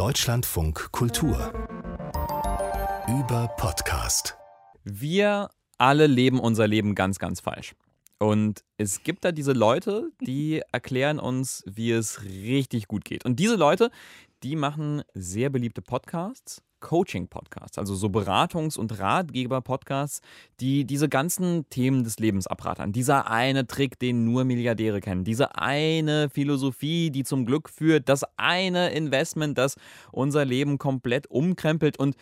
Deutschlandfunk Kultur über Podcast. Wir alle leben unser Leben ganz, ganz falsch. Und es gibt da diese Leute, die erklären uns, wie es richtig gut geht. Und diese Leute, die machen sehr beliebte Podcasts Coaching-Podcasts, also so Beratungs- und Ratgeber-Podcasts, die diese ganzen Themen des Lebens abrattern. Dieser eine Trick, den nur Milliardäre kennen, diese eine Philosophie, die zum Glück führt, das eine Investment, das unser Leben komplett umkrempelt. Und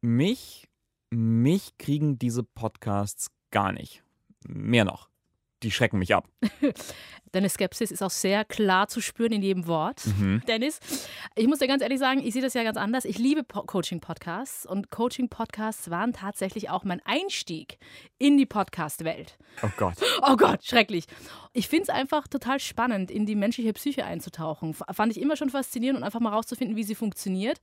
mich, mich kriegen diese Podcasts gar nicht. Mehr noch die schrecken mich ab. Deine Skepsis ist auch sehr klar zu spüren in jedem Wort. Mhm. Dennis, ich muss dir ganz ehrlich sagen, ich sehe das ja ganz anders. Ich liebe Coaching-Podcasts und Coaching-Podcasts waren tatsächlich auch mein Einstieg in die Podcast-Welt. Oh Gott. Oh Gott, schrecklich. Ich finde es einfach total spannend, in die menschliche Psyche einzutauchen. Fand ich immer schon faszinierend und einfach mal rauszufinden, wie sie funktioniert.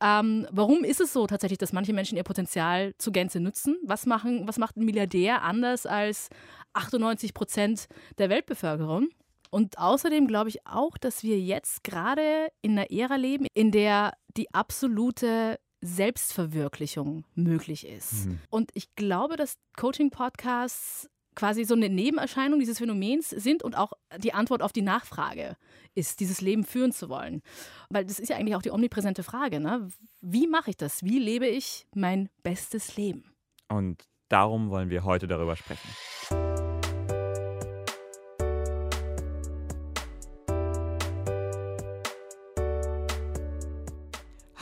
Ähm, warum ist es so tatsächlich, dass manche Menschen ihr Potenzial zu Gänze nutzen? Was, machen, was macht ein Milliardär anders als 98 Prozent der Weltbevölkerung. Und außerdem glaube ich auch, dass wir jetzt gerade in einer Ära leben, in der die absolute Selbstverwirklichung möglich ist. Mhm. Und ich glaube, dass Coaching-Podcasts quasi so eine Nebenerscheinung dieses Phänomens sind und auch die Antwort auf die Nachfrage ist, dieses Leben führen zu wollen. Weil das ist ja eigentlich auch die omnipräsente Frage. Ne? Wie mache ich das? Wie lebe ich mein bestes Leben? Und darum wollen wir heute darüber sprechen.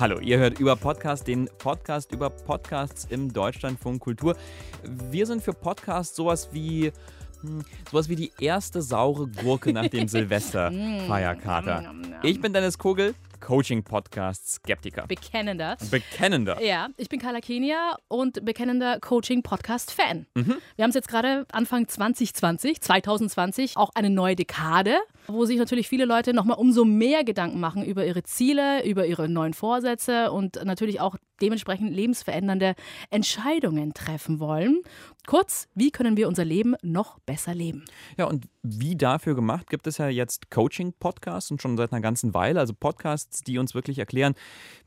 Hallo, ihr hört über Podcast, den Podcast über Podcasts im Deutschlandfunk Kultur. Wir sind für Podcasts sowas wie hm, sowas wie die erste saure Gurke nach dem Silvesterfeierkater. Ich bin Dennis Kogel, Coaching-Podcast Skeptiker. Bekennender. Bekennender. Ja, ich bin Carla Kenia und bekennender Coaching-Podcast-Fan. Mhm. Wir haben es jetzt gerade Anfang 2020, 2020, auch eine neue Dekade, wo sich natürlich viele Leute nochmal umso mehr Gedanken machen über ihre Ziele, über ihre neuen Vorsätze und natürlich auch dementsprechend lebensverändernde Entscheidungen treffen wollen. Kurz, wie können wir unser Leben noch besser leben? Ja, und wie dafür gemacht, gibt es ja jetzt Coaching-Podcasts und schon seit einer ganzen Weile, also Podcasts, die uns wirklich erklären,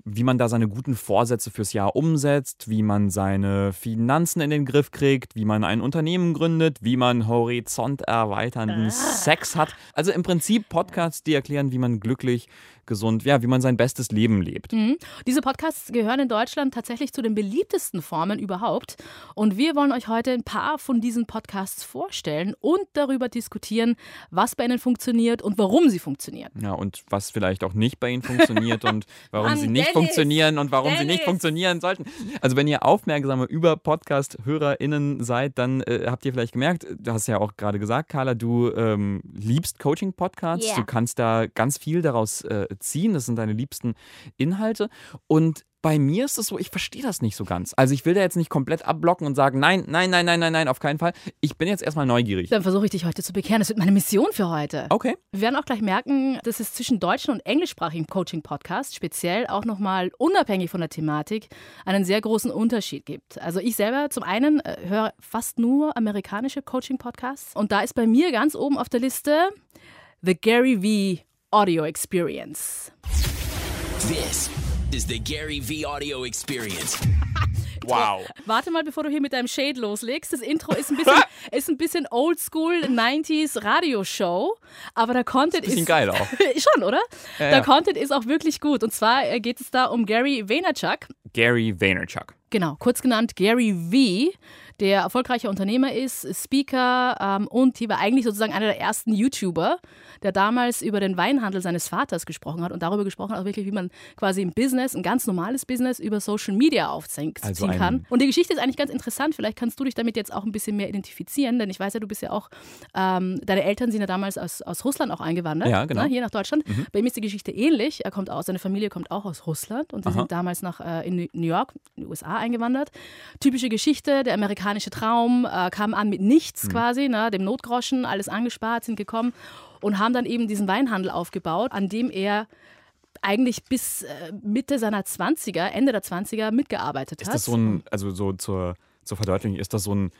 wie man da seine guten Vorsätze fürs Jahr umsetzt, wie man seine Finanzen in den Griff kriegt, wie man ein Unternehmen gründet, wie man horizonterweiternden ah. Sex hat. Also im Prinzip Podcasts, die erklären, wie man glücklich gesund, ja, wie man sein bestes Leben lebt. Mhm. Diese Podcasts gehören in Deutschland tatsächlich zu den beliebtesten Formen überhaupt. Und wir wollen euch heute ein paar von diesen Podcasts vorstellen und darüber diskutieren, was bei ihnen funktioniert und warum sie funktionieren. Ja, und was vielleicht auch nicht bei ihnen funktioniert und warum Mann, sie nicht Dennis, funktionieren und warum Dennis. sie nicht funktionieren sollten. Also wenn ihr aufmerksame über Podcast-HörerInnen seid, dann äh, habt ihr vielleicht gemerkt, du hast ja auch gerade gesagt, Carla, du ähm, liebst Coaching-Podcasts. Yeah. Du kannst da ganz viel daraus äh, ziehen. Das sind deine liebsten Inhalte. Und bei mir ist es so, ich verstehe das nicht so ganz. Also ich will da jetzt nicht komplett abblocken und sagen, nein, nein, nein, nein, nein, nein, auf keinen Fall. Ich bin jetzt erstmal neugierig. Dann versuche ich dich heute zu bekehren. Das wird meine Mission für heute. Okay. Wir werden auch gleich merken, dass es zwischen deutschen und englischsprachigen Coaching-Podcasts, speziell auch nochmal unabhängig von der Thematik, einen sehr großen Unterschied gibt. Also ich selber zum einen äh, höre fast nur amerikanische Coaching-Podcasts und da ist bei mir ganz oben auf der Liste The Gary V audio experience. This is the Gary V audio experience. Wow. Warte mal, bevor du hier mit deinem Shade loslegst. Das Intro ist ein bisschen, ist ein bisschen oldschool 90s Radioshow, aber der Content ist. Bisschen ist geil auch. schon, oder? Ja, der ja. Content ist auch wirklich gut. Und zwar äh, geht es da um Gary Vaynerchuk. Gary Vaynerchuk. Genau, kurz genannt Gary V der erfolgreicher Unternehmer ist, Speaker ähm, und hier war eigentlich sozusagen einer der ersten YouTuber, der damals über den Weinhandel seines Vaters gesprochen hat und darüber gesprochen hat, wirklich, wie man quasi ein Business, ein ganz normales Business über Social Media aufziehen also kann. Und die Geschichte ist eigentlich ganz interessant. Vielleicht kannst du dich damit jetzt auch ein bisschen mehr identifizieren, denn ich weiß ja, du bist ja auch, ähm, deine Eltern sind ja damals aus, aus Russland auch eingewandert, ja, genau. ne, hier nach Deutschland. Mhm. Bei ihm ist die Geschichte ähnlich. Er kommt aus, seine Familie kommt auch aus Russland und sie Aha. sind damals nach, äh, in New York, in den USA eingewandert. Typische Geschichte, der amerikanische Traum äh, kam an mit nichts mhm. quasi, ne, dem Notgroschen, alles angespart, sind gekommen und haben dann eben diesen Weinhandel aufgebaut, an dem er eigentlich bis äh, Mitte seiner 20er, Ende der 20er mitgearbeitet hat. Ist das so ein, also so zur, zur Verdeutlichung, ist das so ein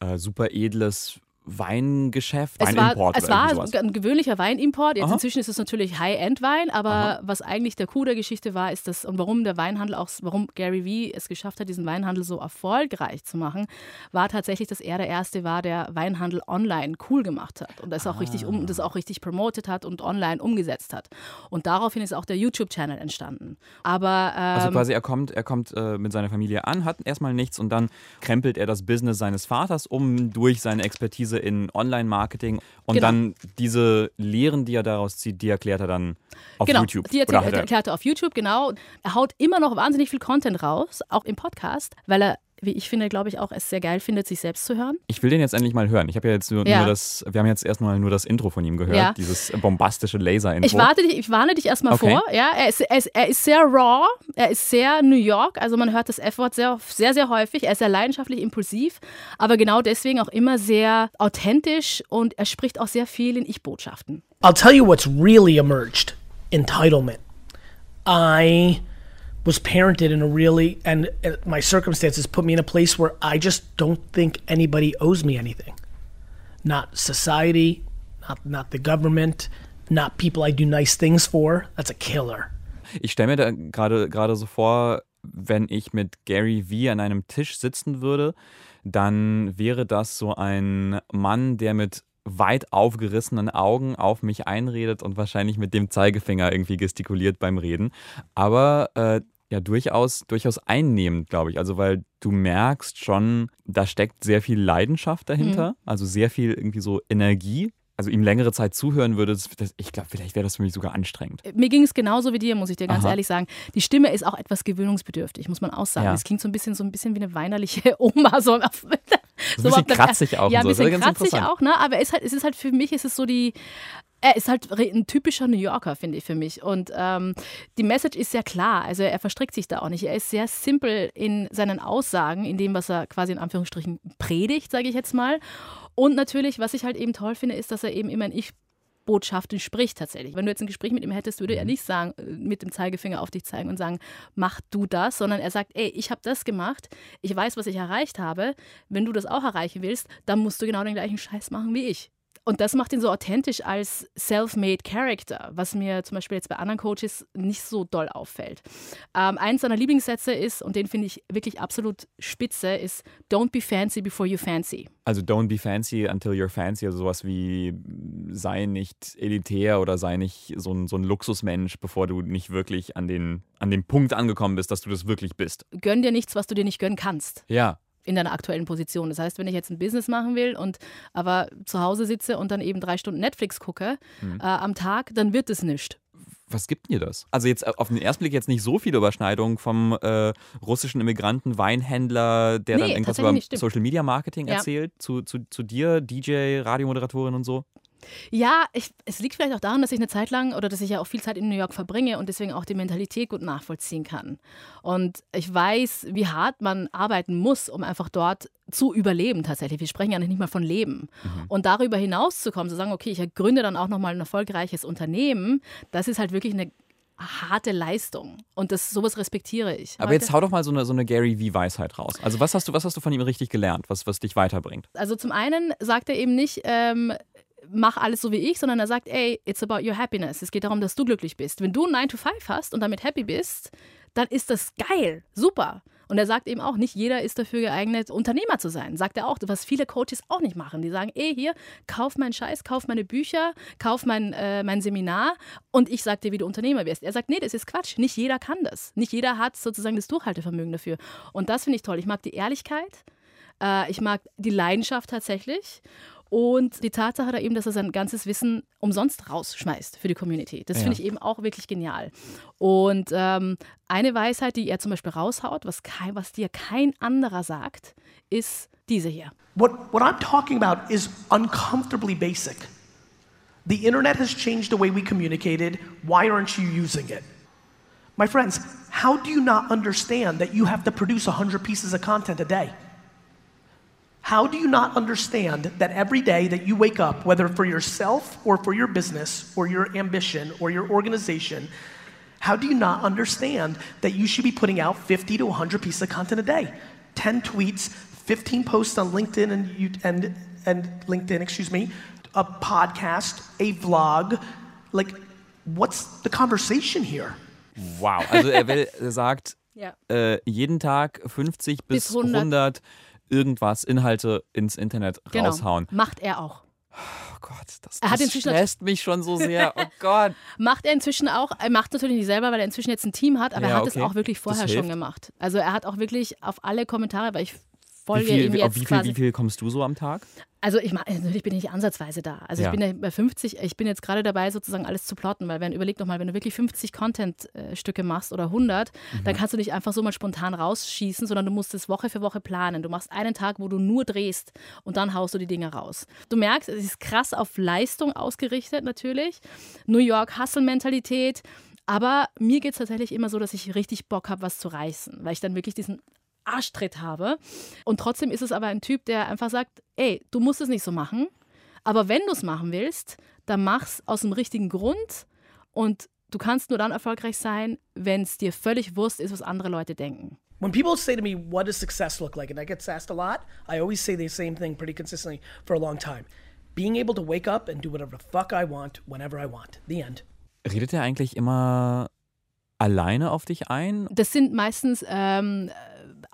äh, super edles Weingeschäft, Es war, Weinimport es oder irgendwie war ein gewöhnlicher Weinimport. Jetzt Aha. inzwischen ist es natürlich High-End-Wein, aber Aha. was eigentlich der Coup der Geschichte war, ist das, und warum der Weinhandel auch, warum Gary Vee es geschafft hat, diesen Weinhandel so erfolgreich zu machen, war tatsächlich, dass er der Erste war, der Weinhandel online cool gemacht hat und das auch richtig Ah. um, das auch richtig promotet hat und online umgesetzt hat. Und daraufhin ist auch der YouTube-Channel entstanden. Aber ähm, Also quasi er kommt, er kommt äh, mit seiner Familie an, hat erstmal nichts und dann krempelt er das Business seines Vaters um durch seine Expertise in Online-Marketing und Genau. dann diese Lehren, die er daraus zieht, die erklärt er dann auf genau, YouTube. Die erzählt, er, erklärt er auf YouTube, genau. Er haut immer noch wahnsinnig viel Content raus, auch im Podcast, weil er, wie ich finde, glaube ich, auch es sehr geil findet, sich selbst zu hören. ich will den jetzt endlich mal hören. Ich habe ja jetzt nur, Ja. nur das, wir haben jetzt erstmal nur das Intro von ihm gehört, Ja. dieses bombastische Laser-Intro. Ich, warte dich, ich warne dich erstmal Okay. vor. Ja, er, ist, er, ist, er ist sehr raw, er ist sehr New York, also man hört das F-Wort sehr, sehr, sehr häufig. Er ist sehr leidenschaftlich, impulsiv, aber genau deswegen auch immer sehr authentisch und er spricht auch sehr viel in Ich-Botschaften. I'll tell you what's really emerged entitlement. I was parented in a really, and my circumstances put me in a place where I just don't think anybody owes me anything. Not society, not, not the government, not people I do nice things for. That's a killer. Ich stelle mir da gerade gerade so vor, wenn ich mit Gary Vee an einem Tisch sitzen würde, dann wäre das so ein Mann, der mit weit aufgerissenen Augen auf mich einredet und wahrscheinlich mit dem Zeigefinger irgendwie gestikuliert beim Reden. Aber äh, ja, durchaus, durchaus einnehmend, glaube ich. Also, weil du merkst schon, da steckt sehr viel Leidenschaft dahinter, also sehr viel irgendwie so Energie. Also ihm längere Zeit zuhören würde, das, das, ich glaube, vielleicht wäre das für mich sogar anstrengend. Mir ging es genauso wie dir, muss ich dir ganz Aha. ehrlich sagen. Die Stimme ist auch etwas gewöhnungsbedürftig, muss man auch sagen. Ja. Es klingt so ein bisschen, so ein bisschen wie eine weinerliche Oma. So, so ein bisschen kratzig auch Ja, ein so. Bisschen ganz kratzig auch, ne? Aber es ist, halt, es ist halt für mich, es ist so die. Er ist halt ein typischer New Yorker, finde ich, für mich. Und ähm, die Message ist sehr klar. Also er verstrickt sich da auch nicht. Er ist sehr simpel in seinen Aussagen, in dem, was er quasi in Anführungsstrichen predigt, sage ich jetzt mal. Und natürlich, was ich halt eben toll finde, ist, dass er eben immer ein Ich Botschaften spricht tatsächlich. Wenn du jetzt ein Gespräch mit ihm hättest, würde er Mhm. nicht sagen, äh, mit dem Zeigefinger auf dich zeigen und sagen, mach du das, sondern er sagt, ey, ich habe das gemacht, ich weiß, was ich erreicht habe. Wenn du das auch erreichen willst, dann musst du genau den gleichen Scheiß machen wie ich. Und das macht ihn so authentisch als self-made Character, was mir zum Beispiel jetzt bei anderen Coaches nicht so doll auffällt. Ähm, eins seiner Lieblingssätze ist, und den finde ich wirklich absolut spitze, ist Don't be fancy before you fancy. Also don't be fancy until you're fancy, also sowas wie sei nicht elitär oder sei nicht so ein, so ein Luxusmensch, bevor du nicht wirklich an den, an den Punkt angekommen bist, dass du das wirklich bist. Gönn dir nichts, was du dir nicht gönnen kannst. Ja. In deiner aktuellen Position. Das heißt, wenn ich jetzt ein Business machen will und aber zu Hause sitze und dann eben drei Stunden Netflix gucke Mhm. äh, am Tag, dann wird es nicht. Was gibt dir das? Also jetzt auf den ersten Blick jetzt nicht so viele Überschneidungen vom äh, russischen Immigranten, Weinhändler, der dann Nee, irgendwas tatsächlich über. Social Media Marketing Ja. erzählt, zu, zu, zu dir, DJ, Radiomoderatorin und so. Ja, ich, es liegt vielleicht auch daran, dass ich eine Zeit lang oder dass ich ja auch viel Zeit in New York verbringe und deswegen auch die Mentalität gut nachvollziehen kann. Und ich weiß, wie hart man arbeiten muss, um einfach dort zu überleben tatsächlich. Wir sprechen ja nicht mal von Leben. Und darüber hinaus zu kommen, zu sagen, okay, ich gründe dann auch nochmal ein erfolgreiches Unternehmen, das ist halt wirklich eine harte Leistung. Und das, sowas respektiere ich. Aber jetzt hau doch mal so eine, so eine Gary V-Weisheit raus. Also was hast du, was hast du von ihm richtig gelernt, was, was dich weiterbringt? Also zum einen sagt er eben nicht, ähm, mach alles so wie ich, sondern er sagt, ey, it's about your happiness. Es geht darum, dass du glücklich bist. Wenn du einen 9 to 5 hast und damit happy bist, dann ist das geil, super. Und er sagt eben auch, nicht jeder ist dafür geeignet, Unternehmer zu sein. Sagt er auch, was viele Coaches auch nicht machen. Die sagen, ey, hier, kauf meinen Scheiß, kauf meine Bücher, kauf mein, äh, mein Seminar und ich sag dir, wie du Unternehmer wirst. Er sagt, nee, das ist Quatsch. Nicht jeder kann das. Nicht jeder hat sozusagen das Durchhaltevermögen dafür. Und das finde ich toll. Ich mag die Ehrlichkeit. Äh, ich mag die Leidenschaft tatsächlich. Und die Tatsache da eben, dass er sein ganzes Wissen umsonst rausschmeißt für die Community. Das Ja. finde ich eben auch wirklich genial. Und ähm, eine Weisheit, die er zum Beispiel raushaut, was, kein, was dir kein anderer sagt, ist diese hier. What, what I'm talking about is uncomfortably basic. The internet has changed the way we communicated. Why aren't you using it? My friends, how do you not understand that you have to produce 100 pieces of content a day? How do you not understand that every day that you wake up, whether for yourself or for your business or your ambition or your organization, how do you not understand that you should be putting out 50 to 100 pieces of content a day? 10 tweets, 15 posts on LinkedIn and, you, and, and LinkedIn, excuse me, a podcast, a vlog. Like, what's the conversation here? Wow. Also er, will, er sagt, Ja. äh, jeden Tag 50 bis, Bis 100. 100. irgendwas, Inhalte ins Internet Genau. raushauen. Macht er auch. Oh Gott, das, das stresst mich schon so sehr. Oh Gott. Macht er inzwischen auch, er macht natürlich nicht selber, weil er inzwischen jetzt ein Team hat, aber Ja, er hat okay. es auch wirklich vorher schon gemacht. Also er hat auch wirklich auf alle Kommentare, weil ich Wie folge viel, wie, jetzt auf wie, viel, wie viel kommst du so am Tag? Also ich meine, natürlich bin ich nicht ansatzweise da. Also Ja. ich bin ja bei 50, ich bin jetzt gerade dabei, sozusagen alles zu plotten, weil wenn, überleg doch mal, wenn du wirklich 50 Content-Stücke machst oder 100, Mhm. dann kannst du nicht einfach so mal spontan rausschießen, sondern du musst es Woche für Woche planen. Du machst einen Tag, wo du nur drehst und dann haust du die Dinge raus. Du merkst, es ist krass auf Leistung ausgerichtet natürlich. New York Hustle-Mentalität. Aber mir geht es tatsächlich immer so, dass ich richtig Bock habe, was zu reißen, weil ich dann wirklich diesen Arschtritt habe. Und trotzdem ist es aber ein Typ, der einfach sagt, ey, du musst es nicht so machen, aber wenn du es machen willst, dann mach's aus dem richtigen Grund und du kannst nur dann erfolgreich sein, wenn es dir völlig Wurst ist, was andere Leute denken. When people say to me, what does success look like? And I get asked a lot, I always say the same thing pretty consistently for a long time. Being able to wake up and do whatever the fuck I want whenever I want. The end. Redet er eigentlich immer alleine auf dich ein? Das sind meistens ähm,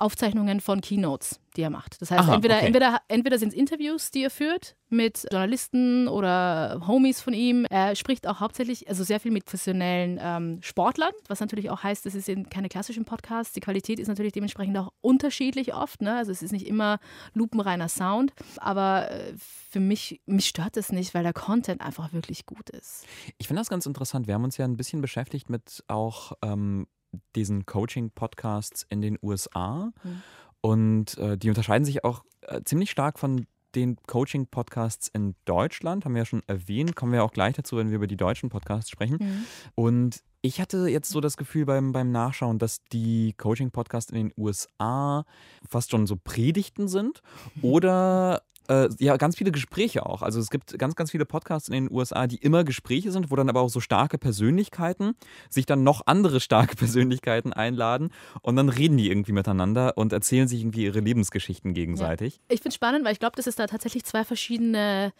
Aufzeichnungen von Keynotes, die er macht. Das heißt, Aha, entweder, okay. entweder, entweder sind es Interviews, die er führt mit Journalisten oder Homies von ihm. Er spricht auch hauptsächlich, also sehr viel mit professionellen ähm, Sportlern, was natürlich auch heißt, es sind keine klassischen Podcasts. Die Qualität ist natürlich dementsprechend auch unterschiedlich oft. Ne? Also es ist nicht immer lupenreiner Sound. Aber äh, für mich, mich stört es nicht, weil der Content einfach wirklich gut ist. Ich finde das ganz interessant. Wir haben uns ja ein bisschen beschäftigt mit auch ähm, diesen Coaching-Podcasts in den USA. Mhm. Und äh, die unterscheiden sich auch äh, ziemlich stark von den Coaching-Podcasts in Deutschland. Haben wir ja schon erwähnt. Kommen wir auch gleich dazu, wenn wir über die deutschen Podcasts sprechen. Mhm. Und ich hatte jetzt so das Gefühl beim, beim Nachschauen, dass die Coaching-Podcasts in den USA fast schon so Predigten sind oder äh, ja, ganz viele Gespräche auch. Also es gibt ganz, ganz viele Podcasts in den USA, die immer Gespräche sind, wo dann aber auch so starke Persönlichkeiten sich dann noch andere starke Persönlichkeiten einladen und dann reden die irgendwie miteinander und erzählen sich irgendwie ihre Lebensgeschichten gegenseitig. Ich finde es spannend, weil ich glaube, dass es da tatsächlich zwei verschiedene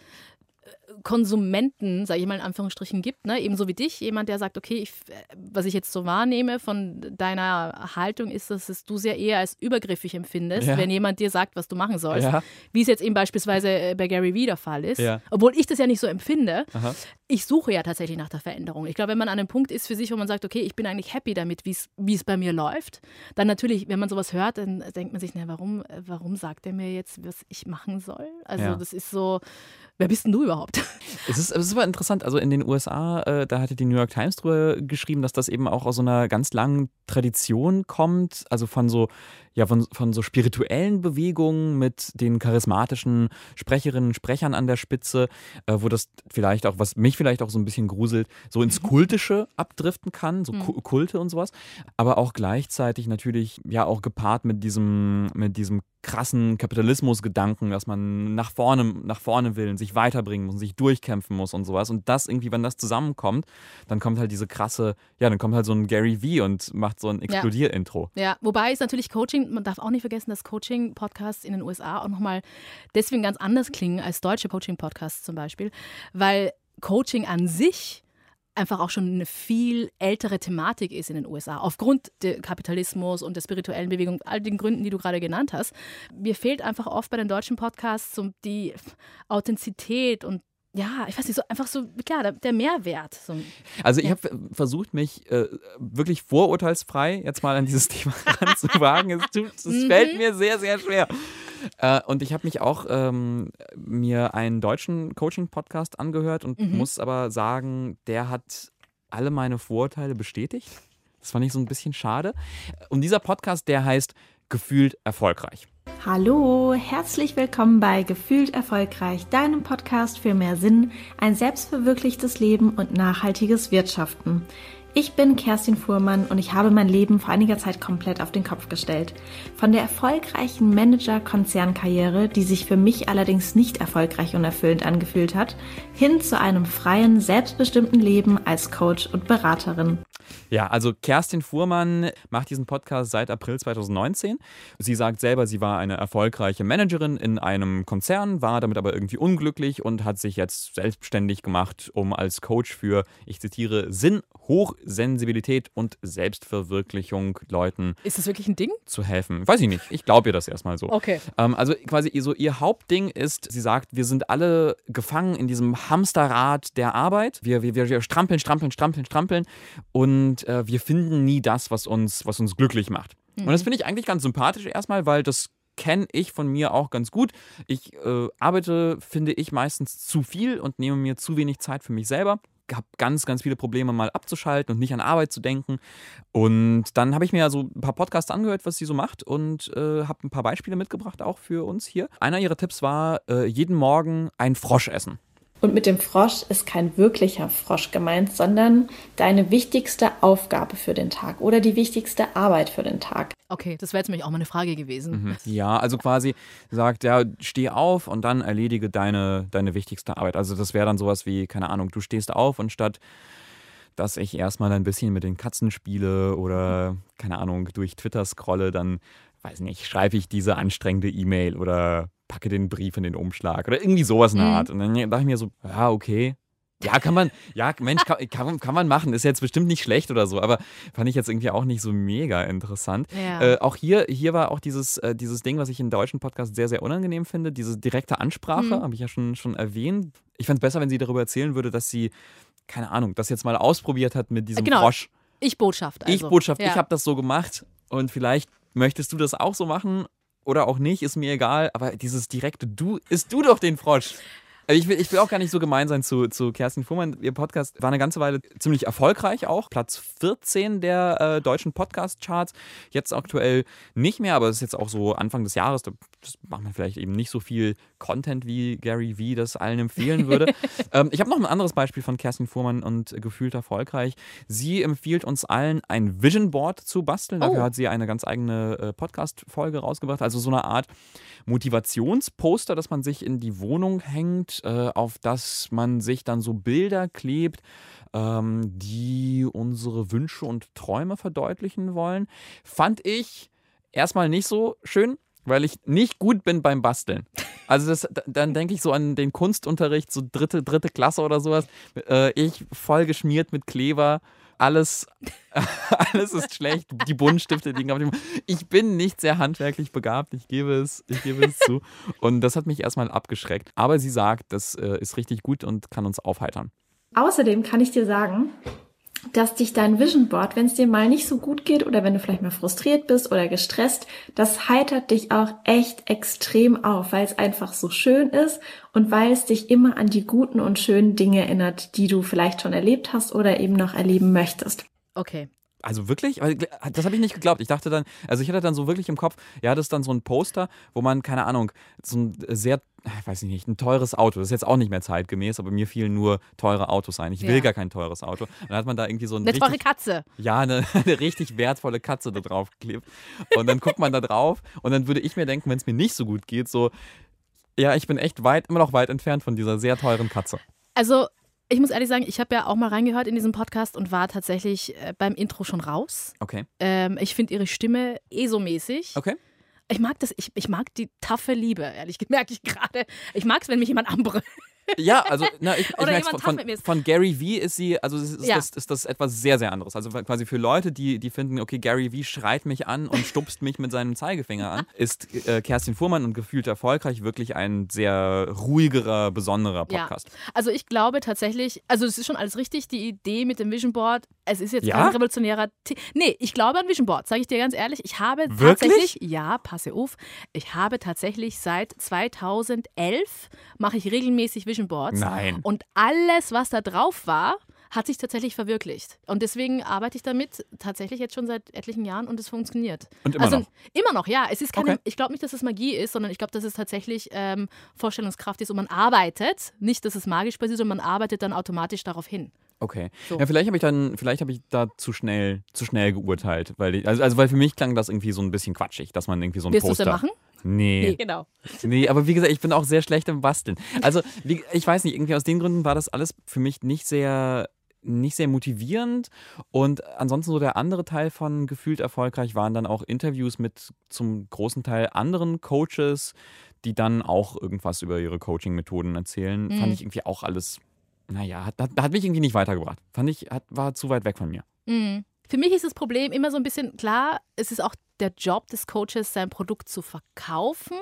äh, Konsumenten, sage ich mal in Anführungsstrichen, gibt. Ne? Ebenso wie dich, jemand, der sagt, okay, ich, was ich jetzt so wahrnehme von deiner Haltung ist, dass es du sehr eher als übergriffig empfindest, Ja. wenn jemand dir sagt, was du machen sollst. Ja. Wie es jetzt eben beispielsweise äh, bei Gary Vee der Fall ist. Ja. Obwohl ich das ja nicht so empfinde. Aha. Ich suche ja tatsächlich nach der Veränderung. Ich glaube, wenn man an einem Punkt ist für sich, wo man sagt, okay, ich bin eigentlich happy damit, wie es- bei mir läuft, dann natürlich, wenn man sowas hört, dann denkt man sich, na, warum, warum sagt er mir jetzt, was ich machen soll? Also das ist so, wer bist denn du überhaupt? Es ist, es aber interessant, also in den USA, äh, da hatte die New York Times drüber geschrieben, dass das eben auch aus so einer ganz langen Tradition kommt, also von so, ja, von, von so spirituellen Bewegungen mit den charismatischen Sprecherinnen und Sprechern an der Spitze, äh, wo das vielleicht auch, was mich vielleicht auch so ein bisschen gruselt, so ins Kultische abdriften kann, so Ku- Kulte und sowas, aber auch gleichzeitig natürlich ja auch gepaart mit diesem, mit diesem krassen Kapitalismusgedanken, dass man nach vorne, nach vorne will und sich weiterbringen muss und sich durchkämpfen muss und sowas. Und das irgendwie, wenn das zusammenkommt, dann kommt halt diese krasse, ja, dann kommt halt so ein Gary Vee und macht so ein Explodier-Intro. Ja, wobei ist natürlich Coaching, man darf auch nicht vergessen, dass Coaching-Podcasts in den USA auch nochmal deswegen ganz anders klingen als deutsche Coaching-Podcasts zum Beispiel, weil Coaching an sich einfach auch schon eine viel ältere Thematik ist in den USA, aufgrund des Kapitalismus und der spirituellen Bewegung, all den Gründen, die du gerade genannt hast. Mir fehlt einfach oft bei den deutschen Podcasts die Authentizität und ja, ich weiß nicht, so einfach so, klar, der, der Mehrwert. So. Also ich Ja. habe versucht, mich äh, wirklich vorurteilsfrei jetzt mal an dieses Thema ranzuwagen. Es, tut, es Mhm. fällt mir sehr, sehr schwer. Äh, und ich habe mich auch ähm, mir einen deutschen Coaching-Podcast angehört und Mhm. muss aber sagen, der hat alle meine Vorurteile bestätigt. Das fand ich so ein bisschen schade. Und dieser Podcast, der heißt Gefühlt erfolgreich. Hallo, herzlich willkommen bei Gefühlt Erfolgreich, deinem Podcast für mehr Sinn, ein selbstverwirklichtes Leben und nachhaltiges Wirtschaften. Ich bin Kerstin Fuhrmann und ich habe mein Leben vor einiger Zeit komplett auf den Kopf gestellt. Von der erfolgreichen Manager-Konzernkarriere, die sich für mich allerdings nicht erfolgreich und erfüllend angefühlt hat, hin zu einem freien, selbstbestimmten Leben als Coach und Beraterin. Ja, also Kerstin Fuhrmann macht diesen Podcast seit April 2019. Sie sagt selber, sie war eine erfolgreiche Managerin in einem Konzern, war damit aber irgendwie unglücklich und hat sich jetzt selbstständig gemacht, um als Coach für, ich zitiere, Sinn, Hochsensibilität und Selbstverwirklichung Leuten Ist das wirklich ein Ding? zu helfen. Weiß ich nicht. Ich glaube ihr das erstmal so. Okay. Ähm, also quasi so ihr Hauptding ist, sie sagt, wir sind alle gefangen in diesem Hamsterrad der Arbeit. Wir, wir, wir, strampeln, strampeln, strampeln, strampeln und äh, wir finden nie das, was uns, was uns glücklich macht. Und das finde ich eigentlich ganz sympathisch erstmal, weil das kenne ich von mir auch ganz gut. Ich äh, arbeite, finde ich, meistens zu viel und nehme mir zu wenig Zeit für mich selber habe ganz, ganz viele Probleme mal abzuschalten und nicht an Arbeit zu denken. Und dann habe ich mir ja so ein paar Podcasts angehört, was sie so macht und äh, habe ein paar Beispiele mitgebracht auch für uns hier. Einer ihrer Tipps war, äh, jeden Morgen ein Frosch essen. Und mit dem Frosch ist kein wirklicher Frosch gemeint, sondern deine wichtigste Aufgabe für den Tag oder die wichtigste Arbeit für den Tag. Okay, das wäre jetzt nämlich auch mal eine Frage gewesen. Ja, also quasi sagt, ja, steh auf und dann erledige deine, deine wichtigste Arbeit. Also das wäre dann sowas wie, keine Ahnung, du stehst auf und statt dass ich erstmal ein bisschen mit den Katzen spiele oder, keine Ahnung, durch Twitter scrolle, dann, weiß nicht, schreibe ich diese anstrengende E-Mail oder packe den Brief in den Umschlag oder irgendwie sowas in der Mhm. Art. Und dann dachte ich mir so, ja, okay. Ja, kann man, ja, Mensch, kann, kann, kann man machen. Ist jetzt bestimmt nicht schlecht oder so, aber fand ich jetzt irgendwie auch nicht so mega interessant. Ja. Äh, auch hier, hier war auch dieses, äh, dieses Ding, was ich in deutschen Podcasts sehr, sehr unangenehm finde, diese direkte Ansprache, Mhm. habe ich ja schon, schon erwähnt. Ich fände es besser, wenn sie darüber erzählen würde, dass sie, keine Ahnung, das jetzt mal ausprobiert hat mit diesem Genau. Frosch. Ich Botschaft. Also. ich Botschaft, ja. ich habe das so gemacht und vielleicht möchtest du das auch so machen oder auch nicht, ist mir egal, aber dieses direkte Du, isst du doch den Frosch. Also Ich will, ich will auch gar nicht so gemein sein zu, zu Kerstin Fuhrmann. Ihr Podcast war eine ganze Weile ziemlich erfolgreich auch. Platz 14 der äh, deutschen Podcast-Charts. Jetzt aktuell nicht mehr, aber es ist jetzt auch so Anfang des Jahres. Da macht man vielleicht eben nicht so viel Content, wie Gary Vee das allen empfehlen würde. ähm, ich habe noch ein anderes Beispiel von Kerstin Fuhrmann und gefühlt erfolgreich. Sie empfiehlt uns allen, ein Vision Board zu basteln. Dafür Oh. hat sie eine ganz eigene äh, Podcast-Folge rausgebracht. Also so eine Art Motivationsposter, das man sich in die Wohnung hängt, äh, auf das man sich dann so Bilder klebt, ähm, die unsere Wünsche und Träume verdeutlichen wollen. Fand ich erstmal nicht so schön, weil ich nicht gut bin beim Basteln. Also das, da- dann denke ich so an den Kunstunterricht, so dritte, dritte Klasse oder sowas. Äh, ich voll geschmiert mit Kleber. Alles, alles ist schlecht. Die Buntstifte liegen auf dem. Ich bin nicht sehr handwerklich begabt, ich gebe es, ich gebe es zu. Und das hat mich erstmal abgeschreckt. Aber sie sagt, das äh, ist richtig gut und kann uns aufheitern. Außerdem kann ich dir sagen, dass dich dein Vision Board, wenn es dir mal nicht so gut geht oder wenn du vielleicht mal frustriert bist oder gestresst, das heitert dich auch echt extrem auf, weil es einfach so schön ist und weil es dich immer an die guten und schönen Dinge erinnert, die du vielleicht schon erlebt hast oder eben noch erleben möchtest. Okay. Also wirklich? Das habe ich nicht geglaubt. Ich dachte dann, also ich hatte dann so wirklich im Kopf, ja, das ist dann so ein Poster, wo man, keine Ahnung, so ein sehr, weiß ich nicht, ein teures Auto, das ist jetzt auch nicht mehr zeitgemäß, aber mir fielen nur teure Autos ein. Ich will Ja. gar kein teures Auto. Dann hat man da irgendwie so ein Eine teure Katze. ja, eine, eine richtig wertvolle Katze da drauf geklebt. Und dann guckt man da drauf und dann würde ich mir denken, wenn es mir nicht so gut geht, so, ja, ich bin echt weit, immer noch weit entfernt von dieser sehr teuren Katze. Also, ich muss ehrlich sagen, ich habe ja auch mal reingehört in diesen Podcast und war tatsächlich äh, beim Intro schon raus. Okay. Ähm, ich finde ihre Stimme eh so mäßig. Okay. Ich mag das, ich, ich mag die taffe Liebe, ehrlich merke ich gerade. Ich mag es, wenn mich jemand anbrüllt. Ja, also na, ich, ich jemand von, ist. von Gary Vee ist sie, also ist, Ja. das, ist das etwas sehr, sehr anderes. Also quasi für Leute, die, die finden, okay, Gary Vee schreit mich an und stupst mich mit seinem Zeigefinger an, ist äh, Kerstin Fuhrmann und gefühlt erfolgreich wirklich ein sehr ruhigerer, besonderer Podcast. Ja. Also ich glaube tatsächlich, also es ist schon alles richtig, die Idee mit dem Vision Board. Es ist jetzt Ja? kein revolutionärer. T nee, ich glaube an Vision Board, sage ich dir ganz ehrlich. Ich habe Wirklich? tatsächlich, ja, passe auf, ich habe tatsächlich seit 2011 mache ich regelmäßig Vision Boards. Nein. Und alles, was da drauf war, hat sich tatsächlich verwirklicht. Und deswegen arbeite ich damit tatsächlich jetzt schon seit etlichen Jahren und es funktioniert. Und immer also, noch? Immer noch, ja. Es ist keine, Okay. ich glaube nicht, dass es Magie ist, sondern ich glaube, dass es tatsächlich ähm, Vorstellungskraft ist und man arbeitet. Nicht, dass es magisch passiert, sondern man arbeitet dann automatisch darauf hin. Okay. So. Ja, vielleicht habe ich dann, vielleicht habe ich da zu schnell, zu schnell geurteilt, weil ich, also, also weil für mich klang das irgendwie so ein bisschen quatschig, dass man irgendwie so ein du es Poster. denn machen? Nee. genau. Nee, aber wie gesagt, ich bin auch sehr schlecht im Basteln. Also, wie, ich weiß nicht, irgendwie aus den Gründen war das alles für mich nicht sehr nicht sehr motivierend. Und ansonsten so der andere Teil von gefühlt erfolgreich waren dann auch Interviews mit zum großen Teil anderen Coaches, die dann auch irgendwas über ihre Coaching-Methoden erzählen. Mhm. Fand ich irgendwie auch alles, naja, hat, hat, hat mich irgendwie nicht weitergebracht. Fand ich, hat, war zu weit weg von mir. Mhm. Für mich ist das Problem immer so ein bisschen klar, es ist auch der Job des Coaches, sein Produkt zu verkaufen.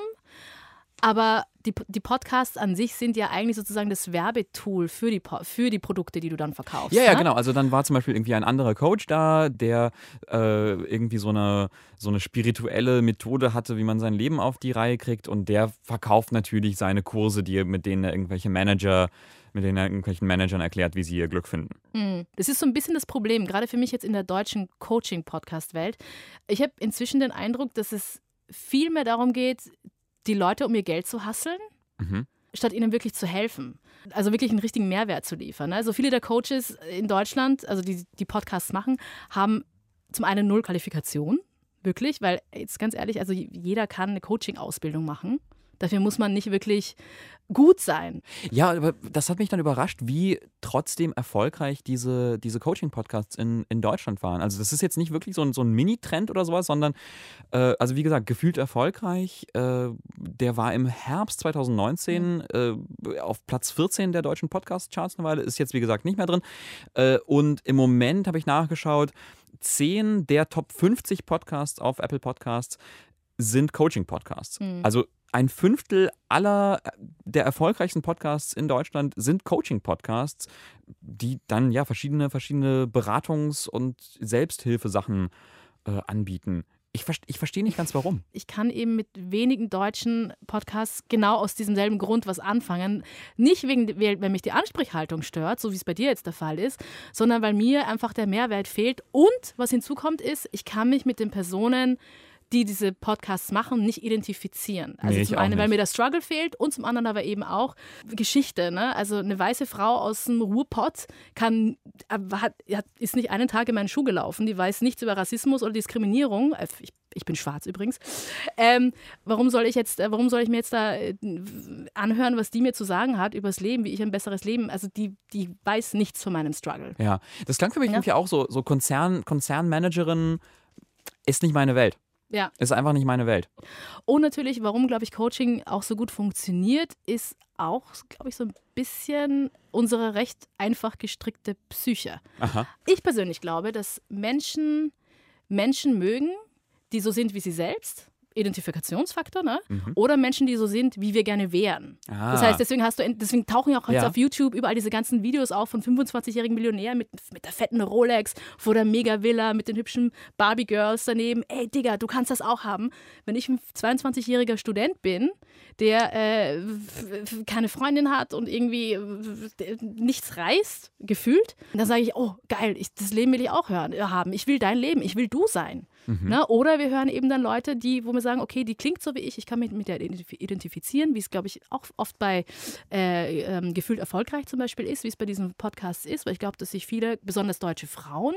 Aber die, die Podcasts an sich sind ja eigentlich sozusagen das Werbetool für die, für die Produkte, die du dann verkaufst. Ja, ja, ne? genau. Also dann war zum Beispiel irgendwie ein anderer Coach da, der äh, irgendwie so eine, so eine spirituelle Methode hatte, wie man sein Leben auf die Reihe kriegt. Und der verkauft natürlich seine Kurse, die, mit denen er irgendwelche Manager, mit denen irgendwelchen Managern erklärt, wie sie ihr Glück finden. Mhm. Das ist so ein bisschen das Problem, gerade für mich jetzt in der deutschen Coaching-Podcast-Welt. Ich habe inzwischen den Eindruck, dass es viel mehr darum geht, die Leute um ihr Geld zu hasseln, Mhm. statt ihnen wirklich zu helfen. Also wirklich einen richtigen Mehrwert zu liefern. Also viele der Coaches in Deutschland, also die die Podcasts machen, haben zum einen null Qualifikation, wirklich, weil jetzt ganz ehrlich, also jeder kann eine Coaching-Ausbildung machen. Dafür muss man nicht wirklich gut sein. Ja, aber das hat mich dann überrascht, wie trotzdem erfolgreich diese, diese Coaching-Podcasts in, in Deutschland waren. Also das ist jetzt nicht wirklich so ein, so ein Mini-Trend oder sowas, sondern, äh, also wie gesagt, gefühlt erfolgreich. Äh, der war im Herbst 2019 äh, auf Platz 14 der deutschen Podcast-Charts eine Weile, ist jetzt wie gesagt nicht mehr drin. Äh, und im Moment habe ich nachgeschaut, 10 der Top 50 Podcasts auf Apple Podcasts sind Coaching-Podcasts. Mhm. Also ein Fünftel aller äh, der erfolgreichsten Podcasts in Deutschland sind Coaching-Podcasts, die dann ja verschiedene, verschiedene Beratungs- und Selbsthilfesachen äh, anbieten. Ich, ich verstehe nicht ganz warum. ich kann eben mit wenigen deutschen Podcasts genau aus diesem selben Grund was anfangen. Nicht wegen, weil mich die Ansprechhaltung stört, so wie es bei dir jetzt der Fall ist, sondern weil mir einfach der Mehrwert fehlt. Und was hinzukommt ist, ich kann mich mit den Personen die diese Podcasts machen, nicht identifizieren. Also Nee, zum einen, weil mir der Struggle fehlt und zum anderen aber eben auch Geschichte. Ne? Also eine weiße Frau aus dem Ruhrpott kann, äh, hat, ist nicht einen Tag in meinen Schuh gelaufen, die weiß nichts über Rassismus oder Diskriminierung. Äh, Ich, ich bin schwarz übrigens. Ähm, warum soll ich jetzt, äh, warum soll ich mir jetzt da anhören, was die mir zu sagen hat über das Leben, wie ich ein besseres Leben? Also die, die weiß nichts von meinem Struggle. Ja, das klang für mich Ja. irgendwie auch so, so Konzern, Konzernmanagerin ist nicht meine Welt. Ja. Ist einfach nicht meine Welt. Und natürlich, warum, glaube ich, Coaching auch so gut funktioniert, ist auch, glaube ich, so ein bisschen unsere recht einfach gestrickte Psyche. Aha. Ich persönlich glaube, dass Menschen Menschen mögen, die so sind wie sie selbst. Identifikationsfaktor, ne? Oder Menschen, die so sind, wie wir gerne wären. Ah. Das heißt, deswegen hast du, deswegen tauchen ja auch jetzt Ja. auf YouTube überall diese ganzen Videos auf von 25-jährigen Millionären mit, mit der fetten Rolex vor der Mega-Villa mit den hübschen Barbie-Girls daneben. Ey, Digga, du kannst das auch haben. Wenn ich ein 22-jähriger Student bin, der äh, keine Freundin hat und irgendwie äh, nichts reißt, gefühlt, dann sage ich, oh, geil, ich, das Leben will ich auch hören, haben. Ich will dein Leben, ich will du sein. Ne? Oder wir hören eben dann Leute, die, wo wir sagen, okay, die klingt so wie ich, ich kann mich mit der identif- identifizieren, wie es, glaube ich, auch oft bei äh, ähm, Gefühlt erfolgreich zum Beispiel ist, wie es bei diesem Podcast ist, weil ich glaube, dass sich viele, besonders deutsche Frauen,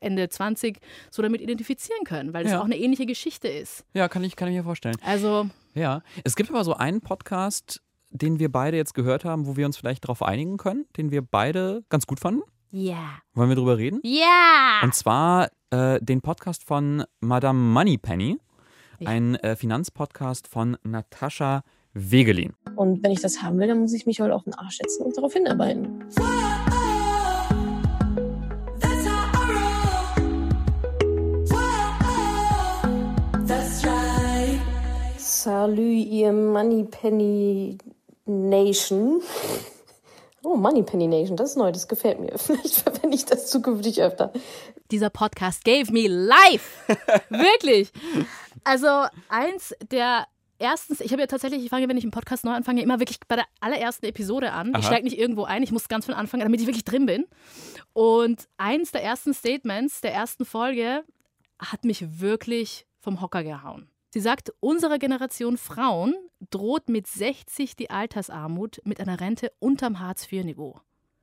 Ende 20, so damit identifizieren können, weil das Ja. auch eine ähnliche Geschichte ist. Ja, kann ich, kann ich mir vorstellen. Also, Ja. Es gibt aber so einen Podcast, den wir beide jetzt gehört haben, wo wir uns vielleicht darauf einigen können, den wir beide ganz gut fanden. ja. Wollen wir drüber reden? Ja! Und zwar äh, den Podcast von Madame Moneypenny, Ja. ein äh, Finanzpodcast von Natascha Wegelin. Und wenn ich das haben will, dann muss ich mich halt auf den Arsch setzen und darauf hinarbeiten. Salü, ihr Moneypenny Nation. Oh, Moneypenny Nation, das ist neu, das gefällt mir. Vielleicht verwende ich das zukünftig öfter. dieser Podcast gave me life. Wirklich. Also eins der erstens, ich habe ja tatsächlich, ich fange, wenn ich einen Podcast neu anfange, immer wirklich bei der allerersten Episode an. Ich Aha. steige nicht irgendwo ein, ich muss ganz von Anfang an, damit ich wirklich drin bin. Und eins der ersten Statements der ersten Folge hat mich wirklich vom Hocker gehauen. Sie sagt, unsere Generation Frauen droht mit 60 die Altersarmut mit einer Rente unterm Hartz-IV-Niveau.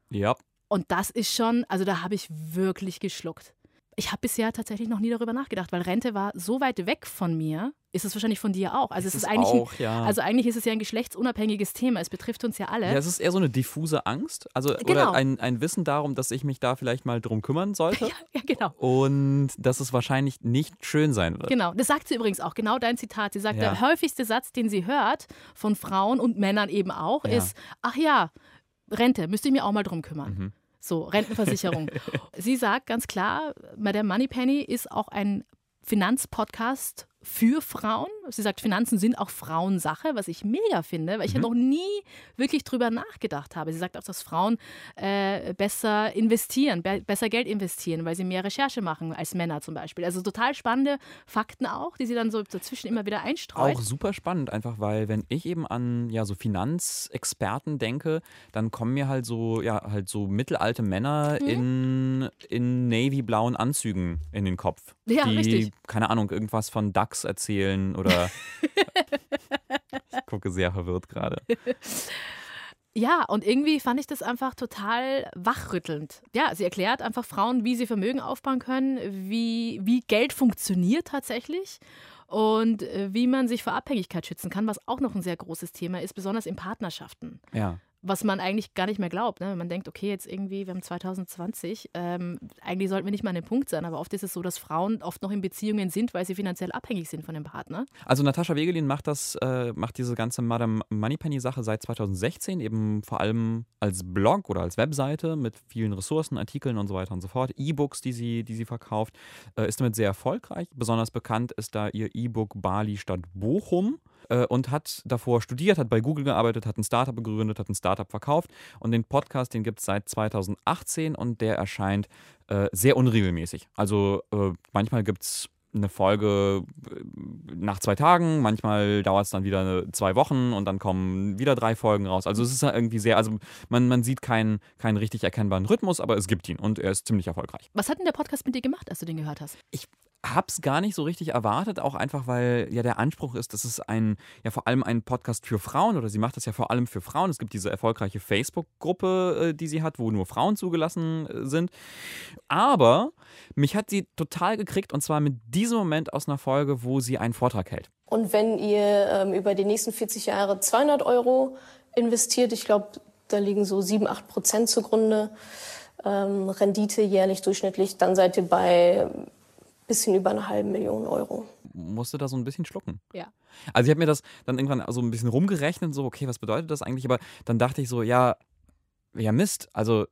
Ja. Und das ist schon, also da habe ich wirklich geschluckt. Ich habe bisher tatsächlich noch nie darüber nachgedacht, weil Rente war so weit weg von mir. Ist es wahrscheinlich von dir auch? Also es ist, eigentlich, auch, ein, ja. also eigentlich ist es ja ein geschlechtsunabhängiges Thema. Es betrifft uns ja alle. Ja, es ist eher so eine diffuse Angst, also Genau. oder ein, ein Wissen darum, dass ich mich da vielleicht mal drum kümmern sollte ja, genau. und dass es wahrscheinlich nicht schön sein wird. Genau, das sagt sie übrigens auch, genau dein Zitat. Sie sagt, Ja. der häufigste Satz, den sie hört, von Frauen und Männern eben auch, Ja. ist, ach ja, Rente, müsste ich mir auch mal drum kümmern. Mhm. So, Rentenversicherung. sie sagt ganz klar, Madame Moneypenny ist auch ein Finanzpodcast für Frauen. Sie sagt, Finanzen sind auch Frauensache, was ich mega finde, weil ich ja noch nie wirklich drüber nachgedacht habe. Sie sagt auch, dass Frauen äh, besser investieren, be besser Geld investieren, weil sie mehr Recherche machen als Männer zum Beispiel. Also total spannende Fakten auch, die sie dann so dazwischen immer wieder einstreut. Auch super spannend, einfach weil, wenn ich eben an ja, so Finanzexperten denke, dann kommen mir halt so, ja, halt so mittelalte Männer Mhm. in, in navy-blauen Anzügen in den Kopf. Ja, die, richtig. keine Ahnung, irgendwas von DAX erzählen oder. ich gucke sehr verwirrt gerade. Ja, und irgendwie fand ich das einfach total wachrüttelnd. Ja, sie erklärt einfach Frauen, wie sie Vermögen aufbauen können, wie, wie Geld funktioniert tatsächlich und äh, wie man sich vor Abhängigkeit schützen kann, was auch noch ein sehr großes Thema ist, besonders in Partnerschaften. Ja. Was man eigentlich gar nicht mehr glaubt. Ne? Man denkt, okay, jetzt irgendwie, wir haben 2020, ähm, eigentlich sollten wir nicht mal an dem Punkt sein, aber oft ist es so, dass Frauen oft noch in Beziehungen sind, weil sie finanziell abhängig sind von dem Partner. Also Natascha Wegelin macht das, äh, macht diese ganze Madame Moneypenny-Sache seit 2016, eben vor allem als Blog oder als Webseite mit vielen Ressourcen, Artikeln und so weiter und so fort. E-Books, die sie, die sie verkauft, äh, ist damit sehr erfolgreich. Besonders bekannt ist da ihr E-Book Bali statt Bochum äh, und hat davor studiert, hat bei Google gearbeitet, hat ein Startup gegründet, hat ein Startup verkauft und den Podcast, den gibt es seit 2018 und der erscheint äh, sehr unregelmäßig. Also äh, manchmal gibt es eine Folge äh, nach zwei Tagen, manchmal dauert es dann wieder eine, zwei Wochen und dann kommen wieder drei Folgen raus. Also es ist ja irgendwie sehr, also man, man sieht keinen, keinen richtig erkennbaren Rhythmus, aber es gibt ihn und er ist ziemlich erfolgreich. Was hat denn der Podcast mit dir gemacht, als du den gehört hast? Ich hab's gar nicht so richtig erwartet, auch einfach, weil ja der Anspruch ist, dass es ein, ja vor allem ein Podcast für Frauen oder sie macht das ja vor allem für Frauen. Es gibt diese erfolgreiche Facebook-Gruppe, äh, die sie hat, wo nur Frauen zugelassen äh, sind. Aber mich hat sie total gekriegt und zwar mit diesem Moment aus einer Folge, wo sie einen Vortrag hält. Und wenn ihr ähm, über die nächsten 40 Jahre 200 Euro investiert, ich glaube, da liegen so 7, 8 Prozent zugrunde, ähm, Rendite jährlich durchschnittlich, dann seid ihr bei bisschen über einer halben Million Euro. Musste da so ein bisschen schlucken. Ja. Also ich habe mir das dann irgendwann so ein bisschen rumgerechnet, so, okay, was bedeutet das eigentlich? Aber dann dachte ich so, ja, ja Mist, also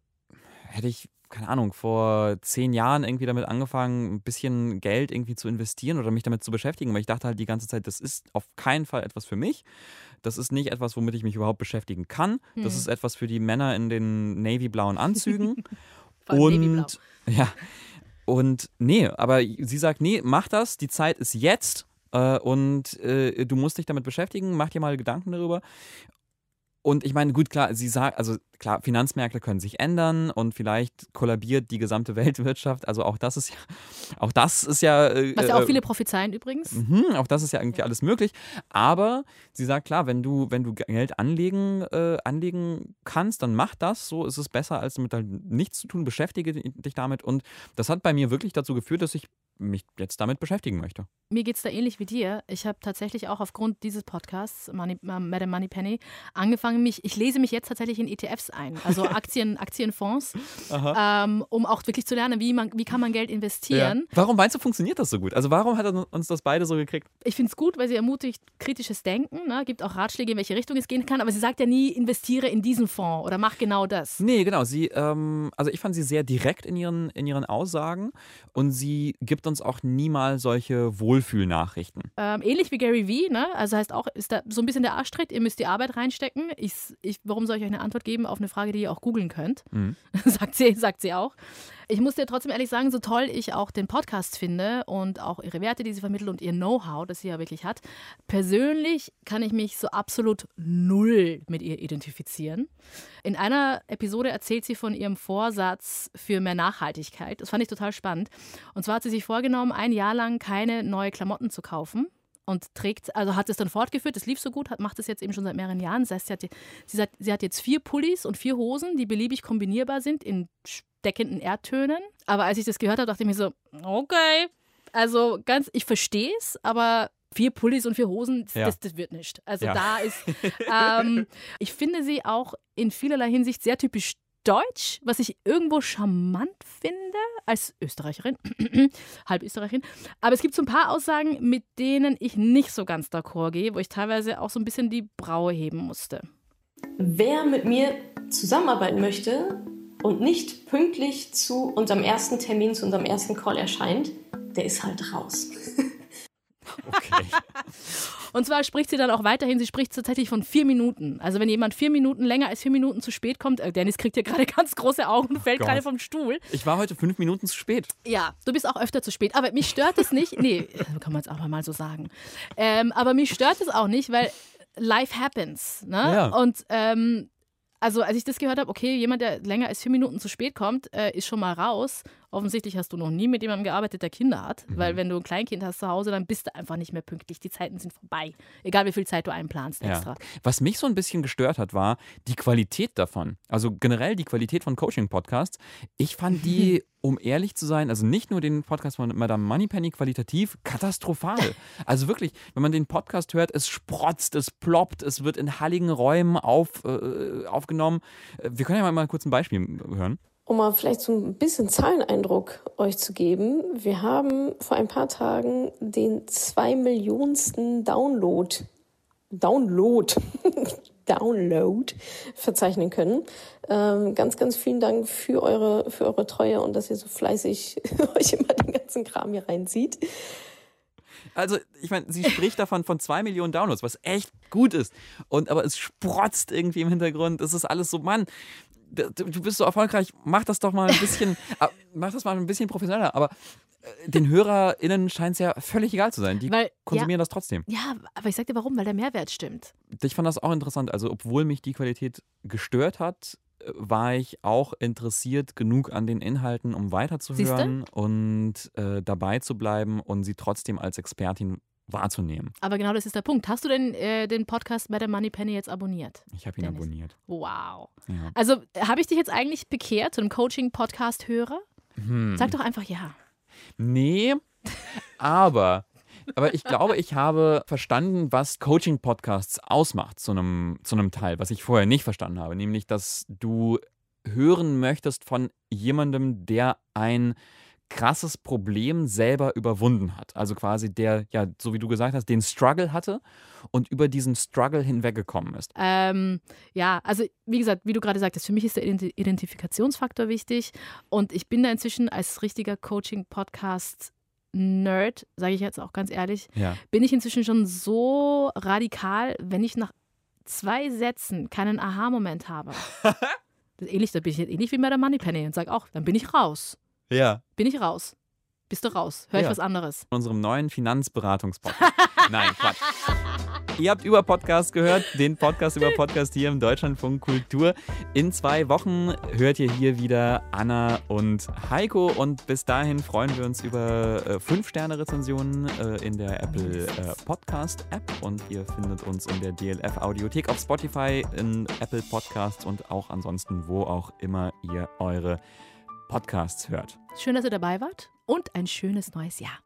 hätte ich, keine Ahnung, vor zehn Jahren irgendwie damit angefangen, ein bisschen Geld irgendwie zu investieren oder mich damit zu beschäftigen, weil ich dachte halt die ganze Zeit, das ist auf keinen Fall etwas für mich. Das ist nicht etwas, womit ich mich überhaupt beschäftigen kann. Das Hm. ist etwas für die Männer in den navy-blauen Anzügen. Und ja, und nee, aber sie sagt, nee, mach das, die Zeit ist jetzt äh, und äh, du musst dich damit beschäftigen, mach dir mal Gedanken darüber. Und ich meine, gut, klar, sie sagt, also klar, Finanzmärkte können sich ändern und vielleicht kollabiert die gesamte Weltwirtschaft. Also auch das ist ja, auch das ist ja. äh, Was ja auch äh, viele prophezeien übrigens. Mhm, auch das ist ja irgendwie alles möglich. Aber sie sagt, klar, wenn du, wenn du Geld anlegen, äh, anlegen kannst, dann mach das. So ist es besser, als damit halt nichts zu tun. Beschäftige dich damit. Und das hat bei mir wirklich dazu geführt, dass ich mich jetzt damit beschäftigen möchte. Mir geht es da ähnlich wie dir. Ich habe tatsächlich auch aufgrund dieses Podcasts, Money, äh, Madame Moneypenny, angefangen, mich, ich lese mich jetzt tatsächlich in ETFs ein, also Aktien, Aktienfonds, ähm, um auch wirklich zu lernen, wie, man, wie kann man Geld investieren. Warum meinst du, funktioniert das so gut? Also warum hat er uns das beide so gekriegt? Ich finde es gut, weil sie ermutigt kritisches Denken, ne? gibt auch Ratschläge, in welche Richtung es gehen kann, aber sie sagt ja nie, investiere in diesen Fonds oder mach genau das. Nee, genau. Sie, ähm, also ich fand sie sehr direkt in ihren, in ihren Aussagen und sie gibt uns auch niemals solche Wohlfühlnachrichten. Ähm, ähnlich wie Gary Vee, ne? also heißt auch, ist da so ein bisschen der Arschtritt, ihr müsst die Arbeit reinstecken. Ich, ich, warum soll ich euch eine Antwort geben auf eine Frage, die ihr auch googeln könnt? Mhm. sagt, sie, sagt sie auch. Ich muss dir trotzdem ehrlich sagen, so toll ich auch den Podcast finde und auch ihre Werte, die sie vermittelt und ihr Know-how, das sie ja wirklich hat, persönlich kann ich mich so absolut null mit ihr identifizieren. In einer Episode erzählt sie von ihrem Vorsatz für mehr Nachhaltigkeit. Das fand ich total spannend. Und zwar hat sie sich vorgenommen, ein Jahr lang keine neue Klamotten zu kaufen und trägt, also hat es dann fortgeführt, das lief so gut, hat, macht es jetzt eben schon seit mehreren Jahren. Das heißt, sie hat, sie, sagt, sie hat jetzt vier Pullis und vier Hosen, die beliebig kombinierbar sind in deckenden Erdtönen. Aber als ich das gehört habe, dachte ich mir so, okay. Also ganz, ich verstehe es, aber vier Pullis und vier Hosen, Ja. das, das wird nicht. Also Ja. da ist, ähm, ich finde sie auch in vielerlei Hinsicht sehr typisch deutsch, was ich irgendwo charmant finde als Österreicherin, halb Österreicherin. Aber es gibt so ein paar Aussagen, mit denen ich nicht so ganz d'accord gehe, wo ich teilweise auch so ein bisschen die Braue heben musste. Wer mit mir zusammenarbeiten möchte und nicht pünktlich zu unserem ersten Termin, zu unserem ersten Call erscheint, der ist halt raus. Okay. Und zwar spricht sie dann auch weiterhin, sie spricht tatsächlich von vier Minuten. Also wenn jemand vier Minuten länger als vier Minuten zu spät kommt, äh, Dennis kriegt hier gerade ganz große Augen und fällt Gott. gerade vom Stuhl. Ich war heute fünf Minuten zu spät. Ja, du bist auch öfter zu spät. Aber mich stört es nicht. Nee, kann man jetzt auch mal so sagen. Ähm, aber mich stört es auch nicht, weil life happens. Ne? Ja. Und ähm, also als ich das gehört habe, okay, jemand, der länger als vier Minuten zu spät kommt, äh, ist schon mal raus. Offensichtlich hast du noch nie mit jemandem gearbeitet, der Kinder hat. Mhm. Weil wenn du ein Kleinkind hast zu Hause, dann bist du einfach nicht mehr pünktlich. Die Zeiten sind vorbei. Egal wie viel Zeit du einplanst extra. Ja. Was mich so ein bisschen gestört hat, war die Qualität davon. Also generell die Qualität von Coaching-Podcasts. Ich fand die, um ehrlich zu sein, also nicht nur den Podcast von Madame Moneypenny qualitativ katastrophal. Also wirklich, wenn man den Podcast hört, es sprotzt, es ploppt, es wird in halligen Räumen auf, äh, aufgenommen. Äh, Wir können ja mal, mal kurz ein Beispiel hören. Um mal vielleicht so ein bisschen Zahleneindruck euch zu geben, wir haben vor ein paar Tagen den zwei Millionensten Download, Download, Download verzeichnen können. Ähm, ganz, ganz vielen Dank für eure, für eure Treue und dass ihr so fleißig euch immer den ganzen Kram hier reinzieht. Also, ich meine, sie spricht davon von zwei Millionen Downloads, was echt gut ist. Und aber es sprotzt irgendwie im Hintergrund. Es ist alles so, Mann, du bist so erfolgreich, mach das doch mal ein bisschen, ah, mach das mal ein bisschen professioneller. Aber äh, den HörerInnen scheint es ja völlig egal zu sein. Die Weil, konsumieren das trotzdem. Ja, aber ich sag dir warum, weil der Mehrwert stimmt. Ich fand das auch interessant. Also, obwohl mich die Qualität gestört hat, war ich auch interessiert genug an den Inhalten, um weiterzuhören und äh, dabei zu bleiben und sie trotzdem als Expertin wahrzunehmen. Aber genau das ist der Punkt. Hast du denn äh, den Podcast Madame Moneypenny jetzt abonniert? Ich habe ihn Dennis. abonniert. Wow. Ja. Also habe ich dich jetzt eigentlich bekehrt zu einem Coaching-Podcast-Hörer? Hm. Sag doch einfach ja. Nee, aber, aber ich glaube, ich habe verstanden, was Coaching-Podcasts ausmacht zu einem, zu einem Teil, was ich vorher nicht verstanden habe. Nämlich, dass du hören möchtest von jemandem, der ein krasses Problem selber überwunden hat. Also quasi der, ja, so wie du gesagt hast, den Struggle hatte und über diesen Struggle hinweggekommen ist. Ähm, ja, also wie gesagt, wie du gerade sagtest, für mich ist der Ident- Identifikationsfaktor wichtig und ich bin da inzwischen als richtiger Coaching-Podcast-Nerd, sage ich jetzt auch ganz ehrlich, Ja. bin ich inzwischen schon so radikal, wenn ich nach zwei Sätzen keinen Aha-Moment habe. das ähnlich, da bin ich jetzt ähnlich wie bei der Moneypenny und sage auch, dann bin ich raus. Ja. Bin ich raus. Bist du raus? Hör ich Ja. was anderes? in unserem neuen Finanzberatungspodcast. Nein, Quatsch. Ihr habt über Podcast gehört, den Podcast über Podcast hier im Deutschlandfunk Kultur. In zwei Wochen hört ihr hier wieder Anna und Heiko und bis dahin freuen wir uns über äh, 5-Sterne-Rezensionen äh, in der Apple äh, Podcast App und ihr findet uns in der DLF Audiothek auf Spotify, in Apple Podcasts und auch ansonsten, wo auch immer ihr eure Podcasts hört. Schön, dass ihr dabei wart und ein schönes neues Jahr.